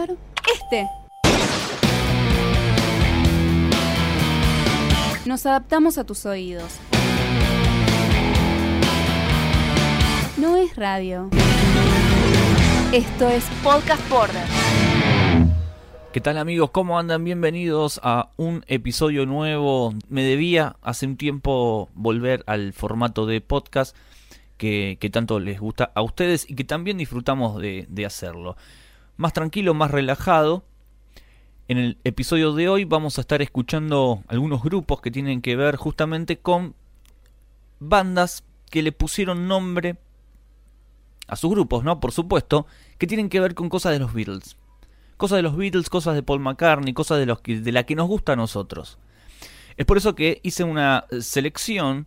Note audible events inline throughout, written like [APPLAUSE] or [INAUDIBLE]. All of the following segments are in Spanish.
Este. Nos adaptamos a tus oídos. No es radio. Esto es Podcast Border. ¿Qué tal amigos? ¿Cómo andan? Bienvenidos a un episodio nuevo. Me debía hace un tiempo volver al formato de podcast que, tanto les gusta a ustedes y que también disfrutamos de hacerlo. Más tranquilo, más relajado. En el episodio de hoy vamos a estar escuchando algunos grupos que tienen que ver justamente con bandas que le pusieron nombre a sus grupos, ¿no? Por supuesto, que tienen que ver con cosas de los Beatles. Cosas de los Beatles, cosas de Paul McCartney, cosas de, los que, de la que nos gusta a nosotros. Es por eso que hice una selección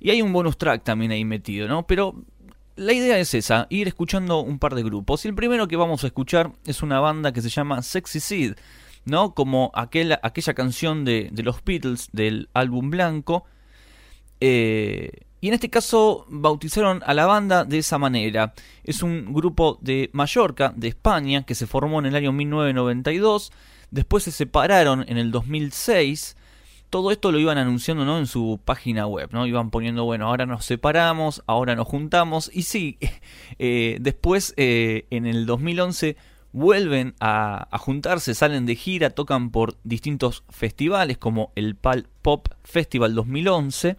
y hay un bonus track también ahí metido, ¿no? Pero la idea es esa, ir escuchando un par de grupos. Y el primero que vamos a escuchar es una banda que se llama Sexy Seed, ¿no? Como aquella, canción de, de los Beatles del álbum blanco. Eh, y en este caso bautizaron a la banda de esa manera. Es un grupo de Mallorca, de España, que se formó en el año 1992. Después se separaron en el 2006. Todo esto lo iban anunciando ¿no? en su página web, ¿no? Iban poniendo, bueno, ahora nos separamos, ahora nos juntamos. Y sí, [LAUGHS] eh, después eh, en el 2011 vuelven a, juntarse, salen de gira, tocan por distintos festivales como el Pal Pop Festival 2011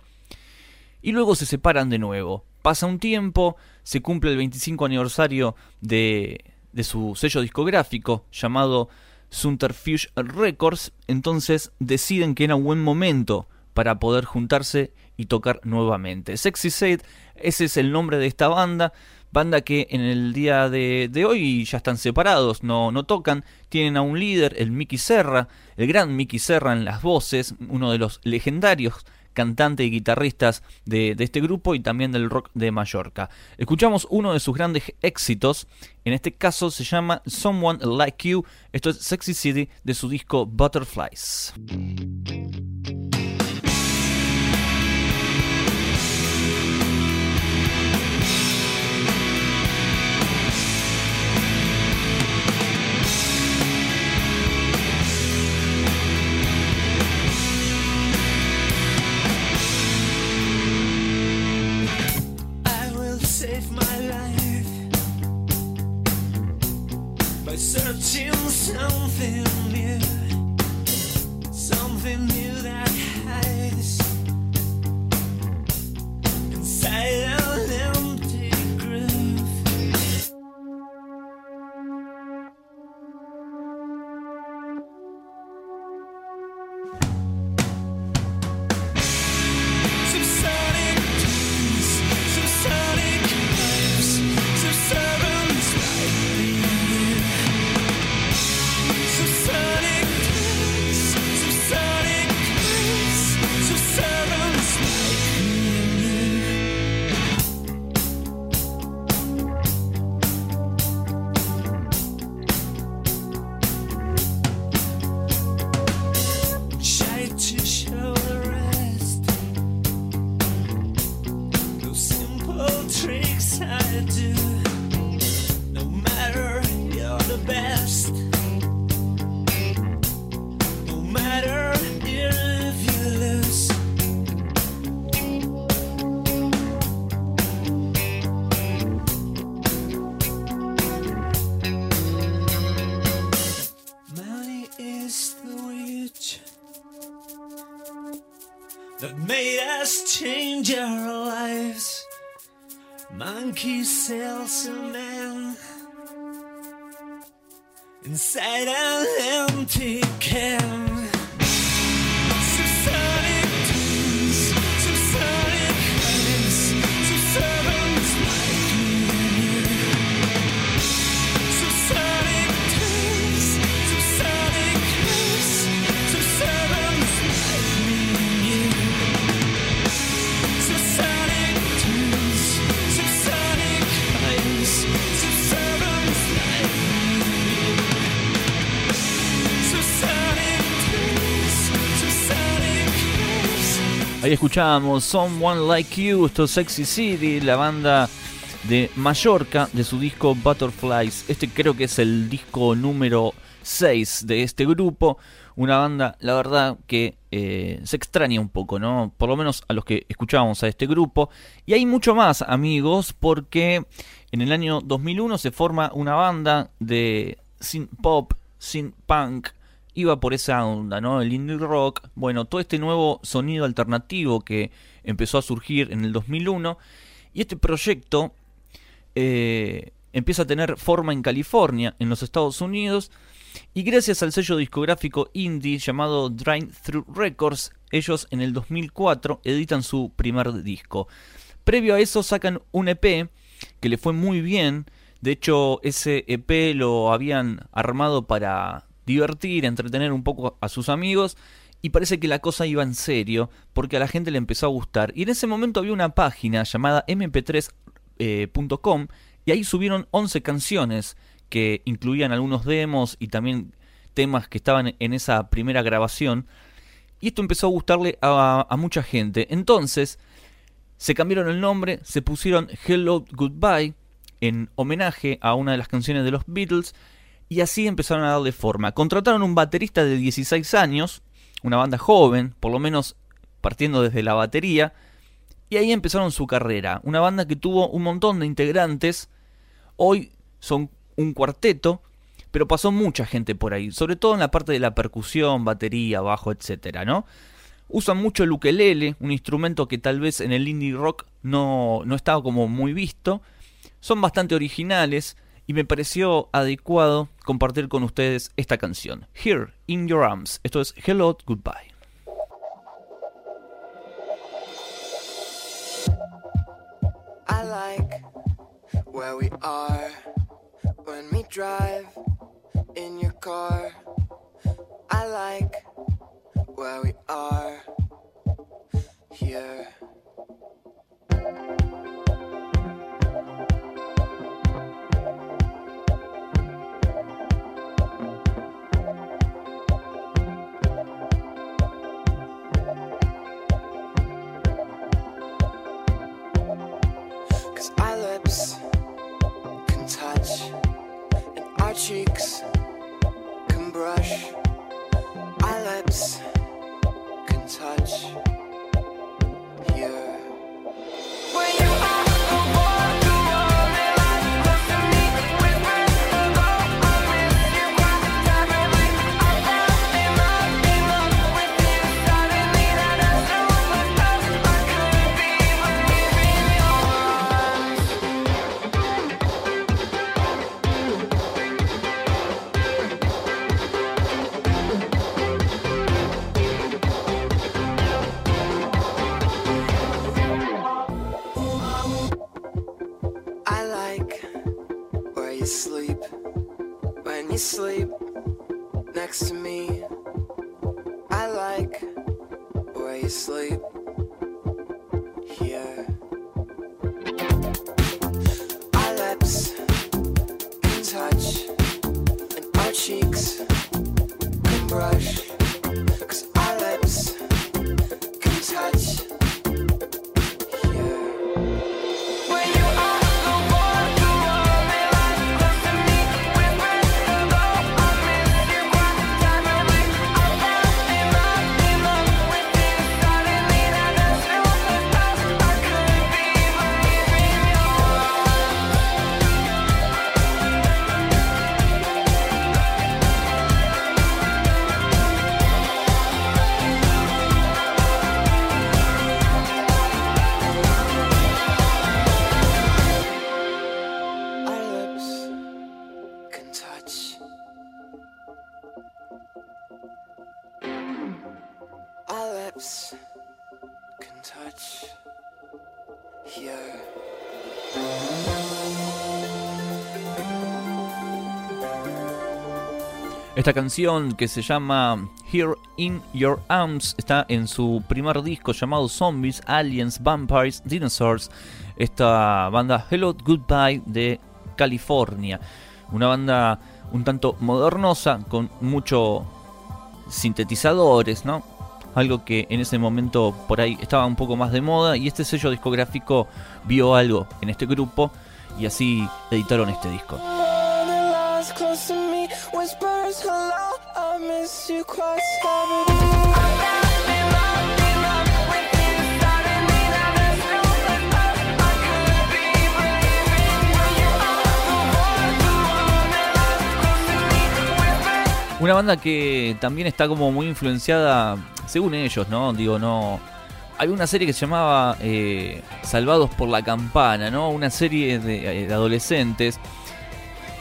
y luego se separan de nuevo. Pasa un tiempo, se cumple el 25 aniversario de, de su sello discográfico llamado Sunterfuge Records, entonces deciden que era un buen momento para poder juntarse y tocar nuevamente. Sexy Said, ese es el nombre de esta banda, banda que en el día de, hoy ya están separados, no, no tocan, tienen a un líder, el Mickey Serra, el gran Mickey Serra en las voces, uno de los legendarios cantante y guitarristas de, de, este grupo y también del rock de Mallorca. Escuchamos uno de sus grandes éxitos, en este caso se llama Someone Like You, esto es Sexy City de su disco Butterflies. has change our lives. Monkey salesman inside an empty can. Ahí escuchábamos Someone Like You, esto es Sexy City, la banda de Mallorca, de su disco Butterflies. Este creo que es el disco número 6 de este grupo. Una banda, la verdad, que eh, se extraña un poco, ¿no? Por lo menos a los que escuchábamos a este grupo. Y hay mucho más, amigos, porque en el año 2001 se forma una banda de synth pop, synth punk, iba por esa onda, ¿no? El indie rock, bueno, todo este nuevo sonido alternativo que empezó a surgir en el 2001 y este proyecto eh, empieza a tener forma en California, en los Estados Unidos, y gracias al sello discográfico indie llamado Drain Through Records, ellos en el 2004 editan su primer disco. Previo a eso sacan un EP que le fue muy bien, de hecho ese EP lo habían armado para divertir, entretener un poco a sus amigos, y parece que la cosa iba en serio, porque a la gente le empezó a gustar. Y en ese momento había una página llamada mp3.com, y ahí subieron 11 canciones que incluían algunos demos y también temas que estaban en esa primera grabación. Y esto empezó a gustarle a, a mucha gente. Entonces, se cambiaron el nombre, se pusieron Hello Goodbye en homenaje a una de las canciones de los Beatles y así empezaron a darle forma. Contrataron un baterista de 16 años, una banda joven, por lo menos partiendo desde la batería, y ahí empezaron su carrera. Una banda que tuvo un montón de integrantes, hoy son un cuarteto, pero pasó mucha gente por ahí, sobre todo en la parte de la percusión, batería, bajo, etcétera, ¿no? Usan mucho el ukelele, un instrumento que tal vez en el indie rock no, no estaba como muy visto. Son bastante originales, y me pareció adecuado compartir con ustedes esta canción, Here in Your Arms. Esto es Hello, Goodbye. Where we are when we drive in your car. I like where we are here. Our cheeks can brush. Our lips can touch Esta canción que se llama Here in Your Arms está en su primer disco llamado Zombies, Aliens, Vampires, Dinosaurs. Esta banda Hello Goodbye de California. Una banda un tanto modernosa con mucho sintetizadores, ¿no? Algo que en ese momento por ahí estaba un poco más de moda y este sello discográfico vio algo en este grupo y así editaron este disco. Una banda que también está como muy influenciada, según ellos, ¿no? Digo, no. Hay una serie que se llamaba eh, Salvados por la Campana, ¿no? Una serie de, eh, de adolescentes.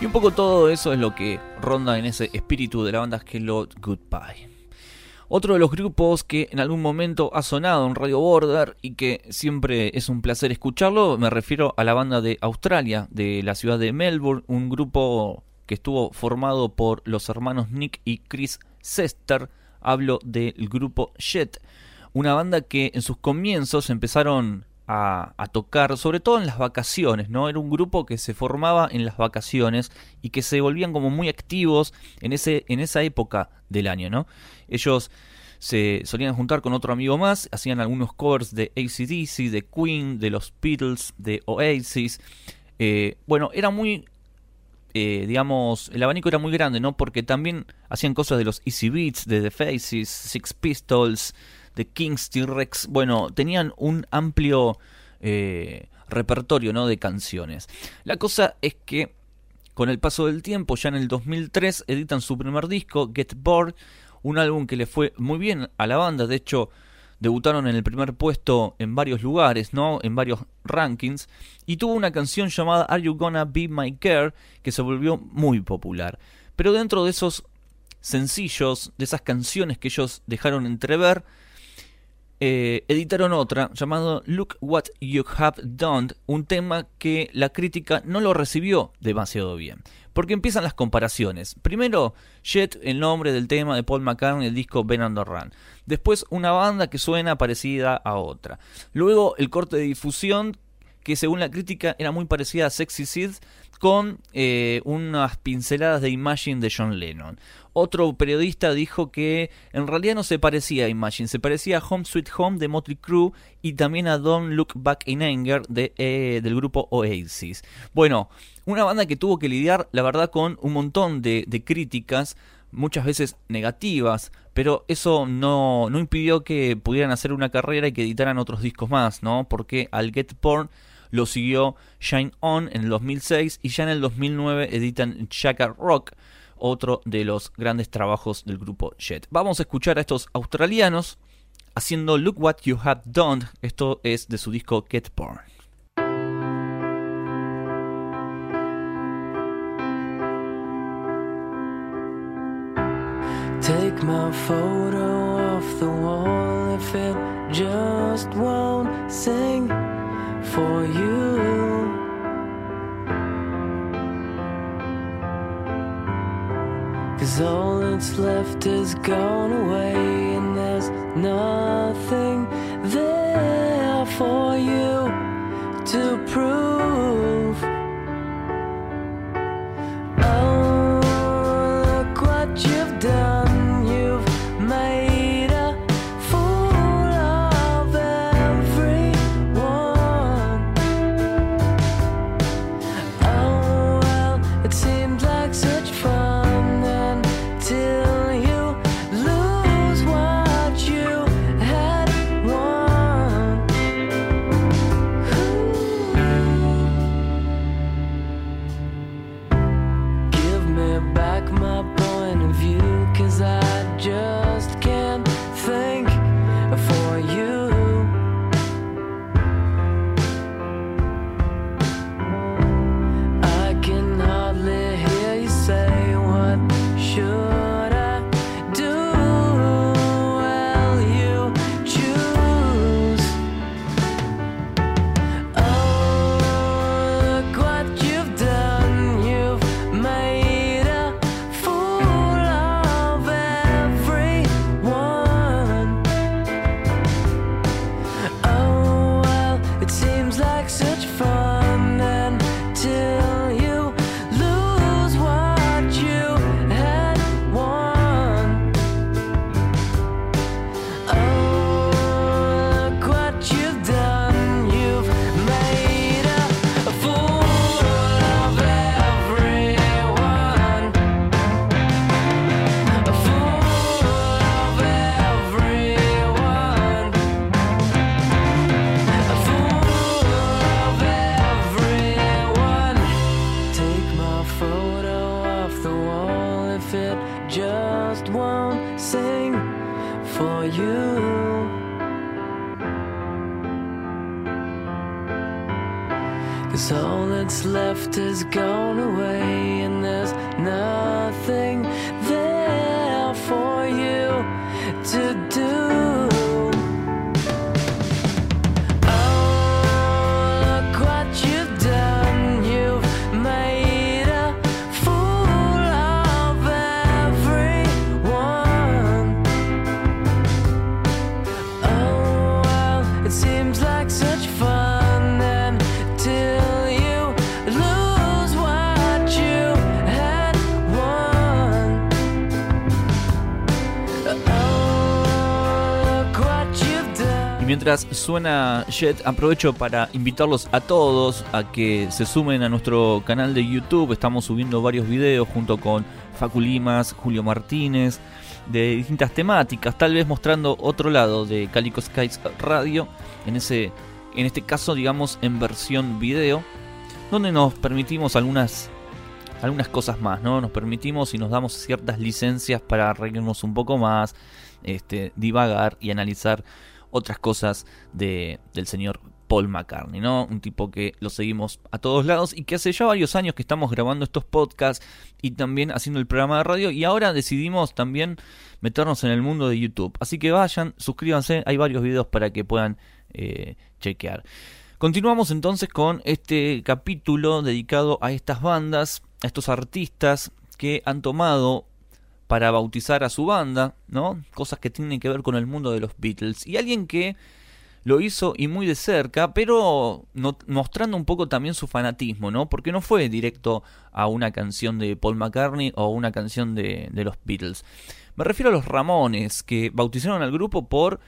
Y un poco todo eso es lo que ronda en ese espíritu de la banda Hello Goodbye. Otro de los grupos que en algún momento ha sonado en Radio Border y que siempre es un placer escucharlo, me refiero a la banda de Australia, de la ciudad de Melbourne, un grupo que estuvo formado por los hermanos Nick y Chris Sester. Hablo del grupo Jet, una banda que en sus comienzos empezaron a, tocar, sobre todo en las vacaciones, ¿no? Era un grupo que se formaba en las vacaciones y que se volvían como muy activos en, ese, en esa época del año, ¿no? Ellos se solían juntar con otro amigo más, hacían algunos covers de ACDC, de Queen, de los Beatles, de Oasis. Eh, bueno, era muy eh, digamos, el abanico era muy grande, ¿no? Porque también hacían cosas de los Easy Beats, de The Faces, Six Pistols, de Kings T-Rex. Bueno, tenían un amplio eh, repertorio, ¿no? De canciones. La cosa es que con el paso del tiempo, ya en el 2003, editan su primer disco, Get Bored, un álbum que le fue muy bien a la banda. De hecho, debutaron en el primer puesto en varios lugares, ¿no? En varios rankings. Y tuvo una canción llamada Are You Gonna Be My Care que se volvió muy popular. Pero dentro de esos sencillos, de esas canciones que ellos dejaron entrever, eh, editaron otra llamado Look What You Have Done, un tema que la crítica no lo recibió demasiado bien. Porque empiezan las comparaciones. Primero, Jet, el nombre del tema de Paul McCartney, el disco Ben and Run. Después, una banda que suena parecida a otra. Luego, el corte de difusión, que según la crítica era muy parecida a Sexy Sid, con eh, unas pinceladas de Imagine de John Lennon. Otro periodista dijo que en realidad no se parecía a Imagine, se parecía a Home Sweet Home de Motley Crue y también a Don't Look Back in Anger de, eh, del grupo Oasis. Bueno, una banda que tuvo que lidiar, la verdad, con un montón de, críticas, muchas veces negativas, pero eso no, no impidió que pudieran hacer una carrera y que editaran otros discos más, ¿no? Porque al Get Porn lo siguió Shine On en el 2006 y ya en el 2009 editan Chaka Rock, otro de los grandes trabajos del grupo Jet. Vamos a escuchar a estos australianos haciendo Look What You Have Done. Esto es de su disco Get Porn. Take my photo off the wall if it just won't sing for you. Cause all that's left is gone away, and there's nothing there for you to prove. Suena Jet, aprovecho para invitarlos a todos a que se sumen a nuestro canal de YouTube. Estamos subiendo varios videos junto con Facu Limas, Julio Martínez, de distintas temáticas, tal vez mostrando otro lado de Calico Skies Radio, en, ese, en este caso, digamos, en versión video, donde nos permitimos algunas algunas cosas más, ¿no? Nos permitimos y nos damos ciertas licencias para reírnos un poco más, este, divagar y analizar otras cosas de, del señor Paul McCartney, ¿no? Un tipo que lo seguimos a todos lados y que hace ya varios años que estamos grabando estos podcasts y también haciendo el programa de radio y ahora decidimos también meternos en el mundo de YouTube. Así que vayan, suscríbanse, hay varios videos para que puedan eh, chequear. Continuamos entonces con este capítulo dedicado a estas bandas, a estos artistas que han tomado para bautizar a su banda, ¿no? Cosas que tienen que ver con el mundo de los Beatles. Y alguien que lo hizo y muy de cerca, pero mostrando un poco también su fanatismo, ¿no? Porque no fue directo a una canción de Paul McCartney o una canción de, de los Beatles. Me refiero a los Ramones, que bautizaron al grupo por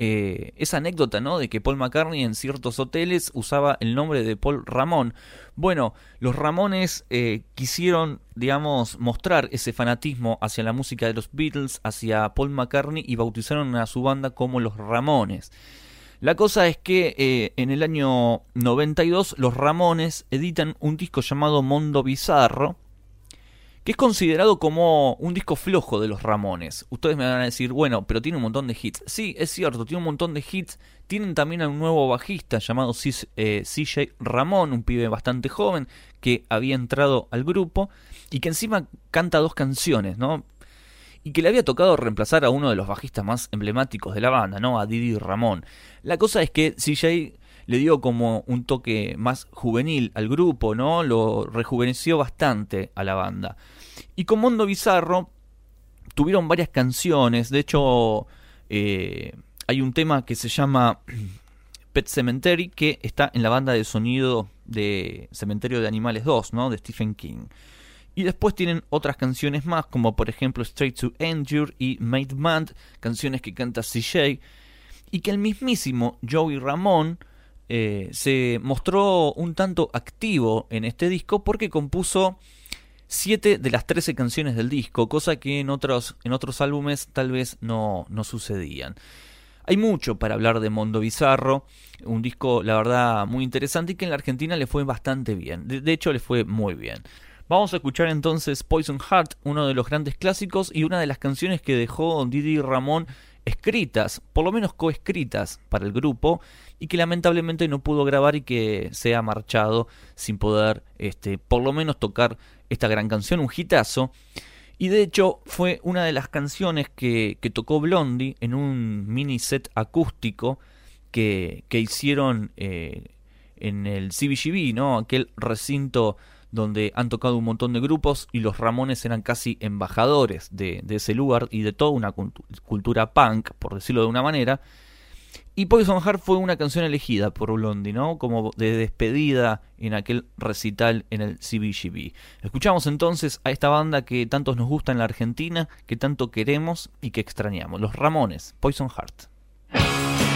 eh, esa anécdota, ¿no? De que Paul McCartney en ciertos hoteles usaba el nombre de Paul Ramón. Bueno, los Ramones eh, quisieron, digamos, mostrar ese fanatismo hacia la música de los Beatles, hacia Paul McCartney y bautizaron a su banda como los Ramones. La cosa es que eh, en el año 92 los Ramones editan un disco llamado Mondo Bizarro, que es considerado como un disco flojo de los Ramones. Ustedes me van a decir, bueno, pero tiene un montón de hits. Sí, es cierto, tiene un montón de hits. Tienen también a un nuevo bajista llamado Cis- eh, CJ Ramón, un pibe bastante joven que había entrado al grupo y que encima canta dos canciones, ¿no? Y que le había tocado reemplazar a uno de los bajistas más emblemáticos de la banda, ¿no? A Didi Ramón. La cosa es que CJ le dio como un toque más juvenil al grupo, ¿no? Lo rejuveneció bastante a la banda. Y con Mundo Bizarro tuvieron varias canciones. De hecho, eh, hay un tema que se llama [CLEARS THROAT] Pet Cemetery que está en la banda de sonido de Cementerio de Animales 2, ¿no? De Stephen King. Y después tienen otras canciones más, como por ejemplo Straight to Endure y Made Man, canciones que canta CJ. Y que el mismísimo Joey Ramón eh, se mostró un tanto activo en este disco porque compuso 7 de las 13 canciones del disco, cosa que en otros, en otros álbumes tal vez no, no sucedían. Hay mucho para hablar de Mondo Bizarro, un disco la verdad muy interesante y que en la Argentina le fue bastante bien, de, de hecho le fue muy bien. Vamos a escuchar entonces Poison Heart, uno de los grandes clásicos y una de las canciones que dejó Didi Ramón escritas, por lo menos coescritas para el grupo y que lamentablemente no pudo grabar y que se ha marchado sin poder este por lo menos tocar esta gran canción, un hitazo. Y de hecho fue una de las canciones que, que tocó Blondie en un mini set acústico que, que hicieron eh, en el CBGB, ¿no? Aquel recinto donde han tocado un montón de grupos y los Ramones eran casi embajadores de, de ese lugar y de toda una cultu- cultura punk, por decirlo de una manera. Y Poison Heart fue una canción elegida por Blondie, ¿no? Como de despedida en aquel recital en el CBGB. Escuchamos entonces a esta banda que tantos nos gusta en la Argentina, que tanto queremos y que extrañamos. Los Ramones, Poison Heart.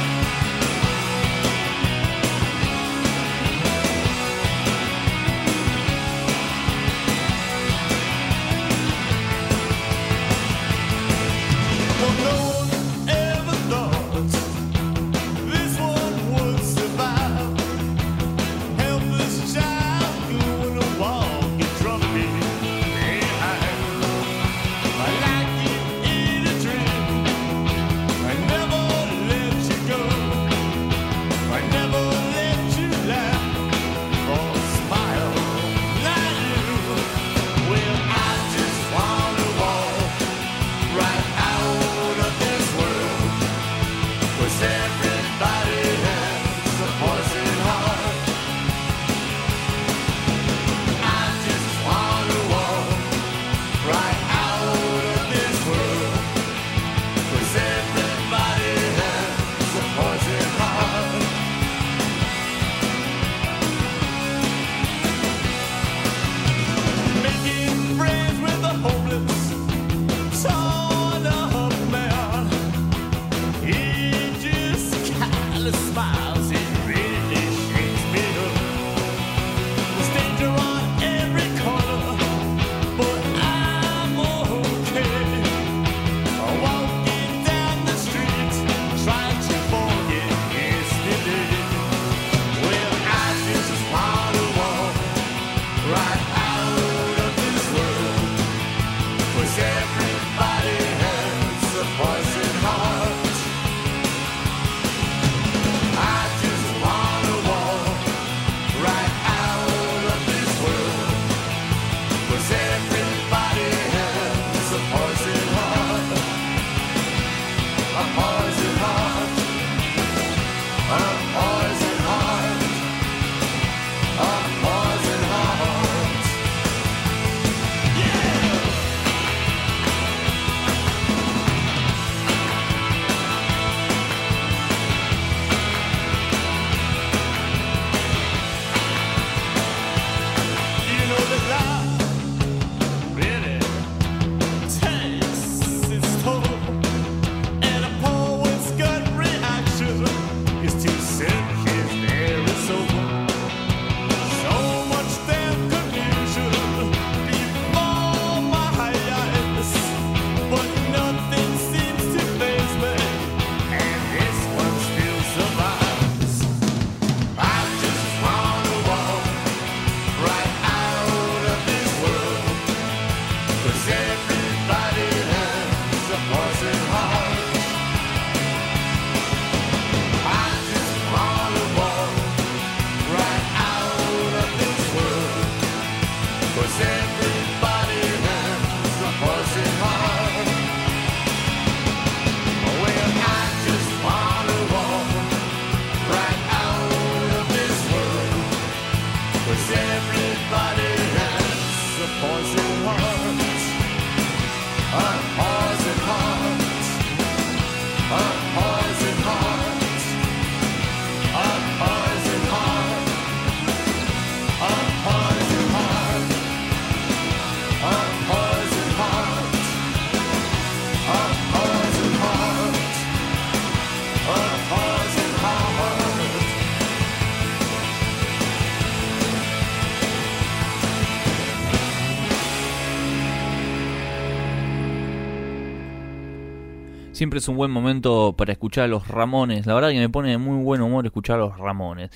Siempre es un buen momento para escuchar a los Ramones. La verdad que me pone de muy buen humor escuchar a los Ramones.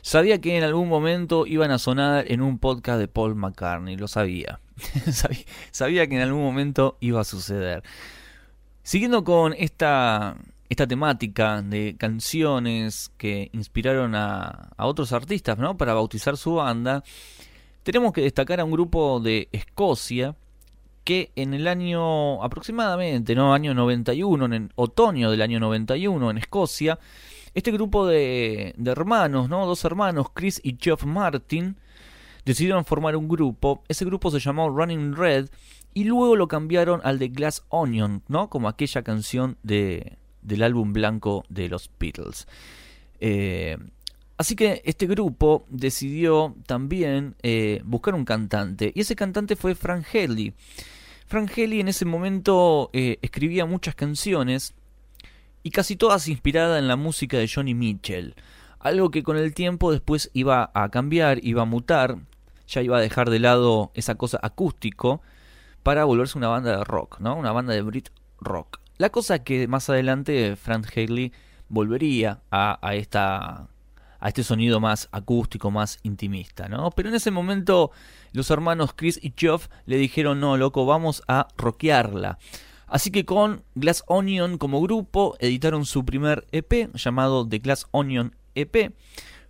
Sabía que en algún momento iban a sonar en un podcast de Paul McCartney, lo sabía. [LAUGHS] sabía. que en algún momento iba a suceder. Siguiendo con esta, esta temática de canciones que inspiraron a, a otros artistas ¿no? para bautizar su banda, tenemos que destacar a un grupo de Escocia que en el año aproximadamente, ¿no? Año 91, en el otoño del año 91 en Escocia, este grupo de, de hermanos, ¿no? Dos hermanos, Chris y Geoff Martin, decidieron formar un grupo. Ese grupo se llamó Running Red y luego lo cambiaron al de Glass Onion, ¿no? Como aquella canción de, del álbum blanco de los Beatles. Eh, Así que este grupo decidió también eh, buscar un cantante. Y ese cantante fue Frank Haley. Frank Haley en ese momento eh, escribía muchas canciones y casi todas inspiradas en la música de Johnny Mitchell. Algo que con el tiempo después iba a cambiar, iba a mutar, ya iba a dejar de lado esa cosa acústico para volverse una banda de rock, ¿no? Una banda de Brit rock. La cosa que más adelante Frank Haley volvería a esta a este sonido más acústico, más intimista, ¿no? Pero en ese momento los hermanos Chris y Geoff le dijeron, no, loco, vamos a rockearla. Así que con Glass Onion como grupo editaron su primer EP llamado The Glass Onion EP,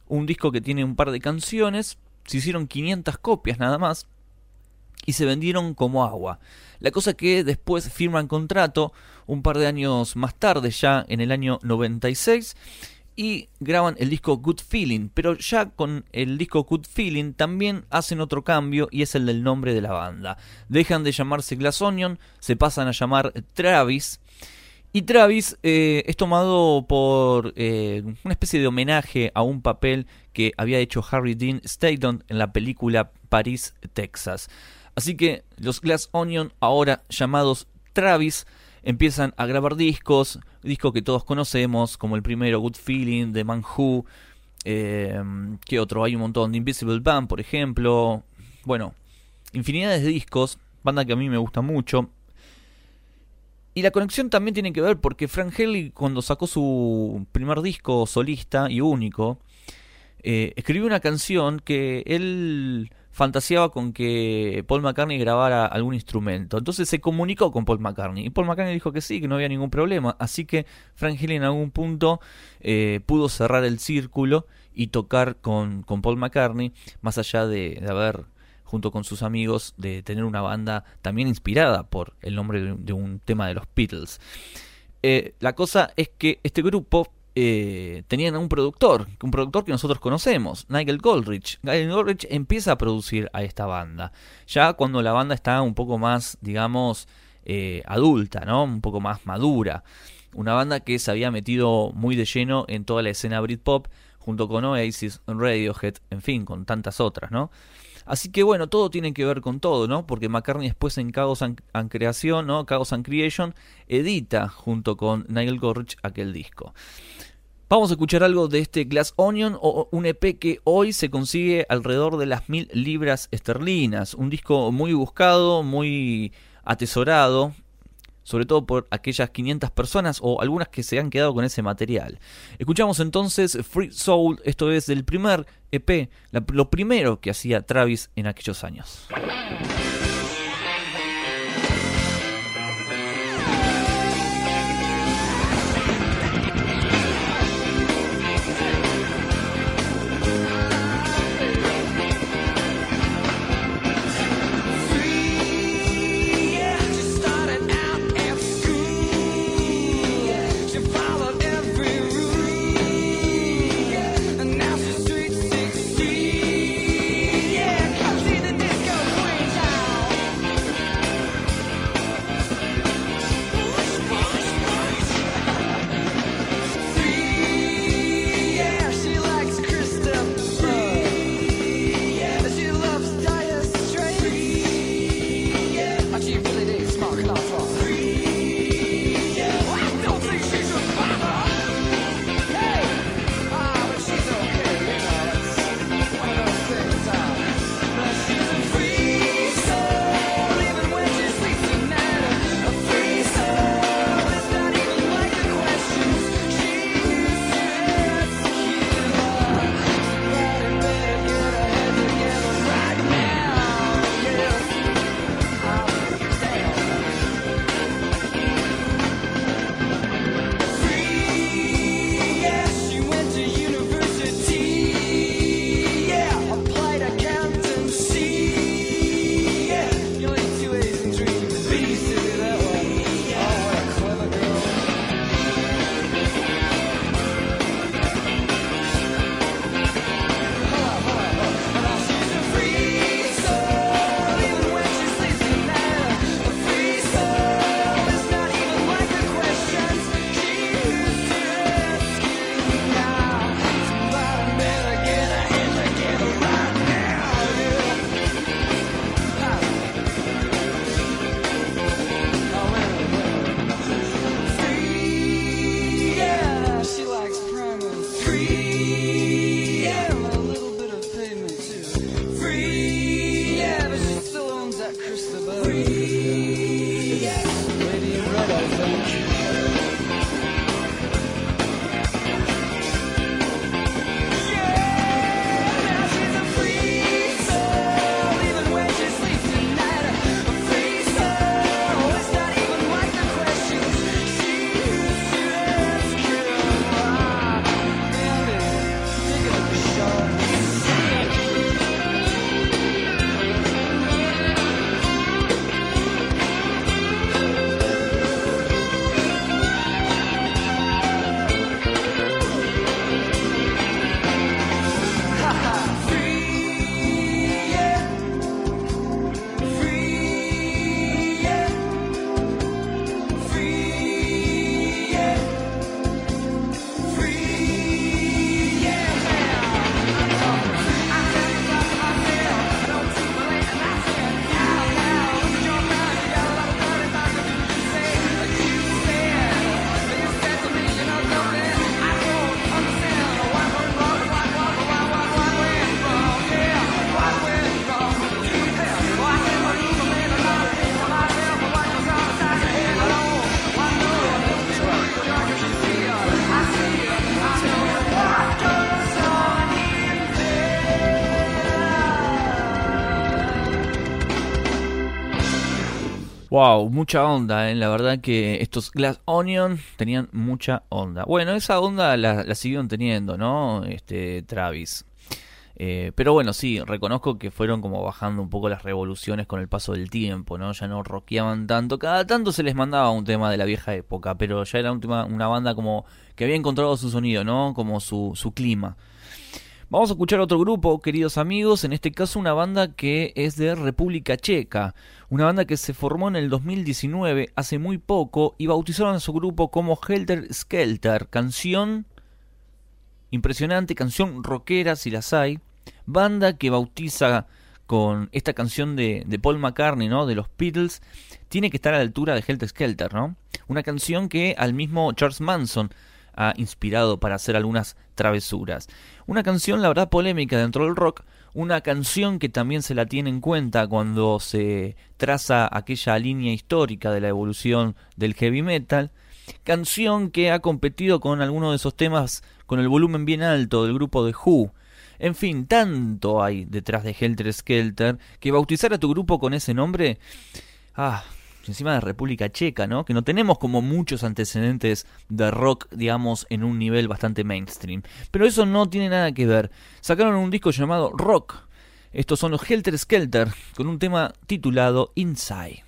un disco que tiene un par de canciones, se hicieron 500 copias nada más y se vendieron como agua. La cosa que después firman contrato un par de años más tarde, ya en el año 96, y graban el disco Good Feeling, pero ya con el disco Good Feeling también hacen otro cambio y es el del nombre de la banda. Dejan de llamarse Glass Onion, se pasan a llamar Travis. Y Travis eh, es tomado por eh, una especie de homenaje a un papel que había hecho Harry Dean Stanton en la película París, Texas. Así que los Glass Onion, ahora llamados Travis, empiezan a grabar discos, discos que todos conocemos, como el primero Good Feeling de Man Who, eh, ¿qué otro? Hay un montón, de Invisible Band, por ejemplo. Bueno, infinidades de discos, banda que a mí me gusta mucho. Y la conexión también tiene que ver porque Frank Haley cuando sacó su primer disco solista y único, eh, escribió una canción que él fantaseaba con que Paul McCartney grabara algún instrumento. Entonces se comunicó con Paul McCartney. Y Paul McCartney dijo que sí, que no había ningún problema. Así que Frank Haley en algún punto eh, pudo cerrar el círculo y tocar con, con Paul McCartney, más allá de, haber, junto con sus amigos, de tener una banda también inspirada por el nombre de, de un tema de los Beatles. Eh, la cosa es que este grupo eh, tenían un productor, un productor que nosotros conocemos, Nigel Goldrich. Nigel Goldrich empieza a producir a esta banda, ya cuando la banda está un poco más, digamos, eh, adulta, ¿no? Un poco más madura. Una banda que se había metido muy de lleno en toda la escena Britpop, junto con Oasis, Radiohead, en fin, con tantas otras, ¿no? Así que bueno, todo tiene que ver con todo, ¿no? Porque McCartney después en Chaos and, and ¿no? Chaos and Creation, edita junto con Nigel Gorrich aquel disco. Vamos a escuchar algo de este Glass Onion, o un EP que hoy se consigue alrededor de las mil libras esterlinas. Un disco muy buscado, muy atesorado, sobre todo por aquellas 500 personas o algunas que se han quedado con ese material. Escuchamos entonces Free Soul, esto es del primer EP, lo primero que hacía Travis en aquellos años. Wow, mucha onda, ¿eh? la verdad que estos Glass Onion tenían mucha onda. Bueno, esa onda la, la siguieron teniendo, ¿no? Este Travis. Eh, pero bueno, sí, reconozco que fueron como bajando un poco las revoluciones con el paso del tiempo, ¿no? Ya no rockeaban tanto. Cada tanto se les mandaba un tema de la vieja época, pero ya era una banda como que había encontrado su sonido, ¿no? Como su, su clima. Vamos a escuchar otro grupo, queridos amigos, en este caso una banda que es de República Checa, una banda que se formó en el 2019, hace muy poco, y bautizaron a su grupo como Helter Skelter, canción impresionante, canción rockera si las hay, banda que bautiza con esta canción de, de Paul McCartney, ¿no? De los Beatles, tiene que estar a la altura de Helter Skelter, ¿no? Una canción que al mismo Charles Manson ha inspirado para hacer algunas travesuras. Una canción, la verdad, polémica dentro del rock, una canción que también se la tiene en cuenta cuando se traza aquella línea histórica de la evolución del heavy metal, canción que ha competido con algunos de esos temas con el volumen bien alto del grupo de Who. En fin, tanto hay detrás de Helter Skelter que bautizar a tu grupo con ese nombre, ah, encima de República Checa, ¿no? Que no tenemos como muchos antecedentes de rock, digamos, en un nivel bastante mainstream. Pero eso no tiene nada que ver. Sacaron un disco llamado Rock. Estos son los Helter Skelter con un tema titulado Inside.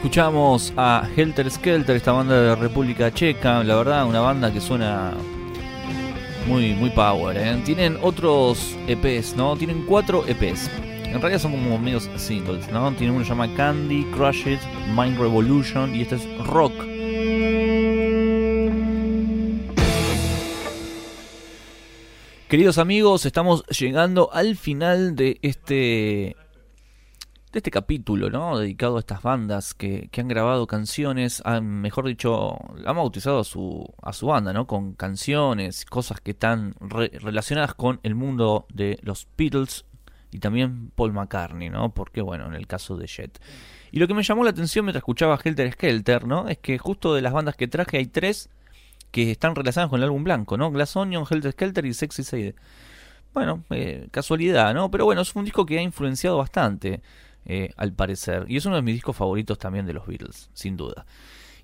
Escuchamos a Helter Skelter, esta banda de República Checa, la verdad una banda que suena muy muy power, ¿eh? Tienen otros EPs, ¿no? Tienen cuatro EPs. En realidad son como medios singles, ¿no? Tienen uno que se llama Candy, Crush It, Mind Revolution y este es Rock. Queridos amigos, estamos llegando al final de este de este capítulo, ¿no? Dedicado a estas bandas que, que han grabado canciones, han, mejor dicho, han bautizado a su, a su banda, ¿no? Con canciones, cosas que están re- relacionadas con el mundo de los Beatles y también Paul McCartney, ¿no? Porque, bueno, en el caso de Jet. Y lo que me llamó la atención mientras escuchaba Helter Skelter, ¿no? Es que justo de las bandas que traje hay tres que están relacionadas con el álbum blanco, ¿no? Glass Onion, Helter Skelter y Sexy Side. Bueno, eh, casualidad, ¿no? Pero bueno, es un disco que ha influenciado bastante, eh, al parecer. Y es uno de mis discos favoritos también de los Beatles, sin duda.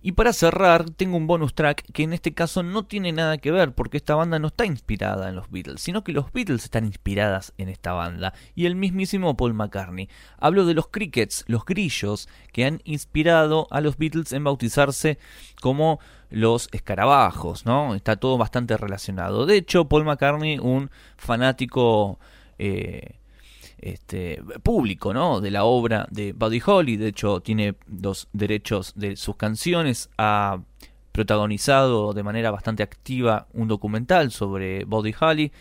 Y para cerrar, tengo un bonus track que en este caso no tiene nada que ver, porque esta banda no está inspirada en los Beatles, sino que los Beatles están inspiradas en esta banda, y el mismísimo Paul McCartney. Hablo de los Crickets, los grillos, que han inspirado a los Beatles en bautizarse como los escarabajos, ¿no? Está todo bastante relacionado. De hecho, Paul McCartney, un fanático eh, este, público, ¿no? De la obra de Buddy Holly. De hecho, tiene los derechos de sus canciones. Ha protagonizado de manera bastante activa un documental sobre Buddy Holly.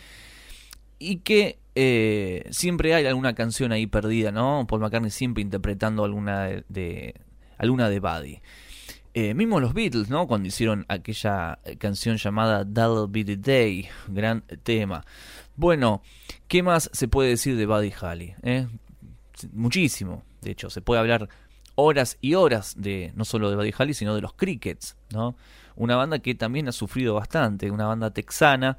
Y que eh, siempre hay alguna canción ahí perdida, ¿no? Paul McCartney siempre interpretando alguna de, alguna de Buddy. Eh, mismo los Beatles, ¿no? Cuando hicieron aquella canción llamada That'll Be the Day, gran tema. Bueno, ¿qué más se puede decir de Buddy Holly? eh? Muchísimo, de hecho, se puede hablar horas y horas de no solo de Buddy Holly, sino de los Crickets, ¿no? Una banda que también ha sufrido bastante, una banda texana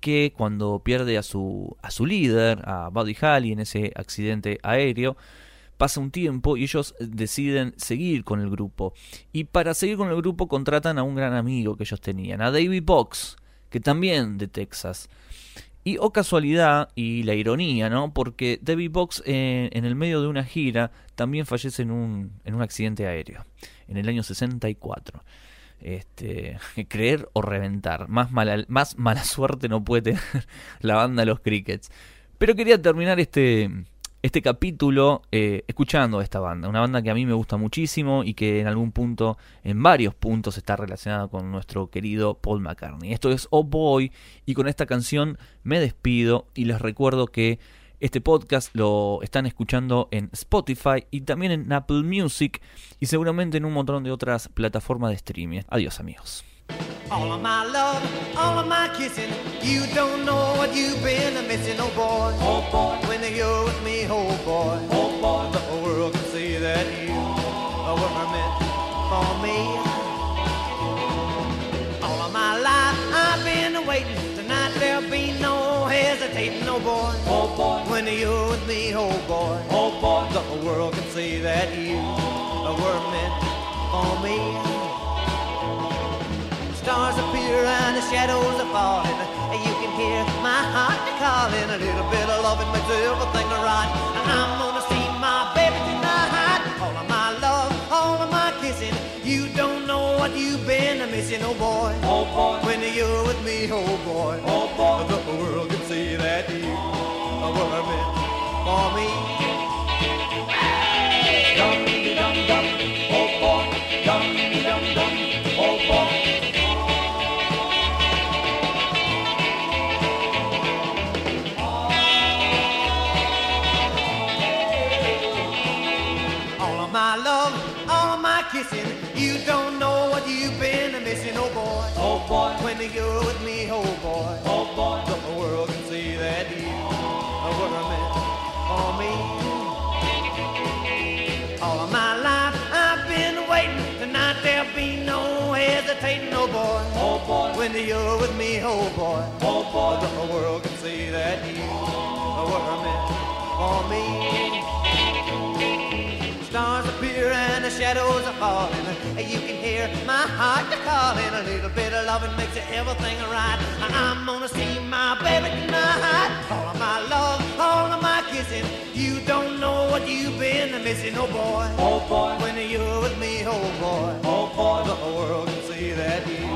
que cuando pierde a su a su líder, a Buddy Holly en ese accidente aéreo, pasa un tiempo y ellos deciden seguir con el grupo. Y para seguir con el grupo contratan a un gran amigo que ellos tenían, a David Box, que también de Texas. Y o casualidad y la ironía, ¿no? Porque David Box eh, en el medio de una gira también fallece en un, en un accidente aéreo, en el año 64. Este, [LAUGHS] creer o reventar. Más mala, más mala [LAUGHS] suerte no puede tener [LAUGHS] la banda Los Crickets. Pero quería terminar este, este capítulo eh, escuchando a esta banda. Una banda que a mí me gusta muchísimo y que en algún punto, en varios puntos, está relacionada con nuestro querido Paul McCartney. Esto es Oh Boy y con esta canción me despido y les recuerdo que este podcast lo están escuchando en Spotify y también en Apple Music y seguramente en un montón de otras plataformas de streaming. Adiós amigos. All of my love, all of my kissing. You don't know what you've been missing, oh boy. Oh boy. When you're with me, oh boy. Oh boy. The world can see that you were meant for me. All of my life I've been waiting. Tonight there'll be no hesitating, oh boy. Oh boy. When you're with me, oh boy. Oh boy. The world can see that you were meant for me. Stars appear and the shadows are falling. You can hear my heart calling. A little bit of loving makes everything right. And I'm gonna see my baby tonight. All of my love, all of my kissing. You don't know what you've been missing, oh boy. Oh boy. When you're with me, oh boy. Oh boy. Hesitating, oh boy. Oh boy. When you're with me, oh boy. Oh boy. The whole world can see that you were meant for me. Stars appear and the shadows are falling. And you can hear my heart calling. A little bit of loving makes everything right. I'm gonna see my baby tonight. All of my love, all of my kissing. You don't know what you've been missing, oh boy. Oh boy, When you're with me, oh boy. oh boy, The whole world can see that you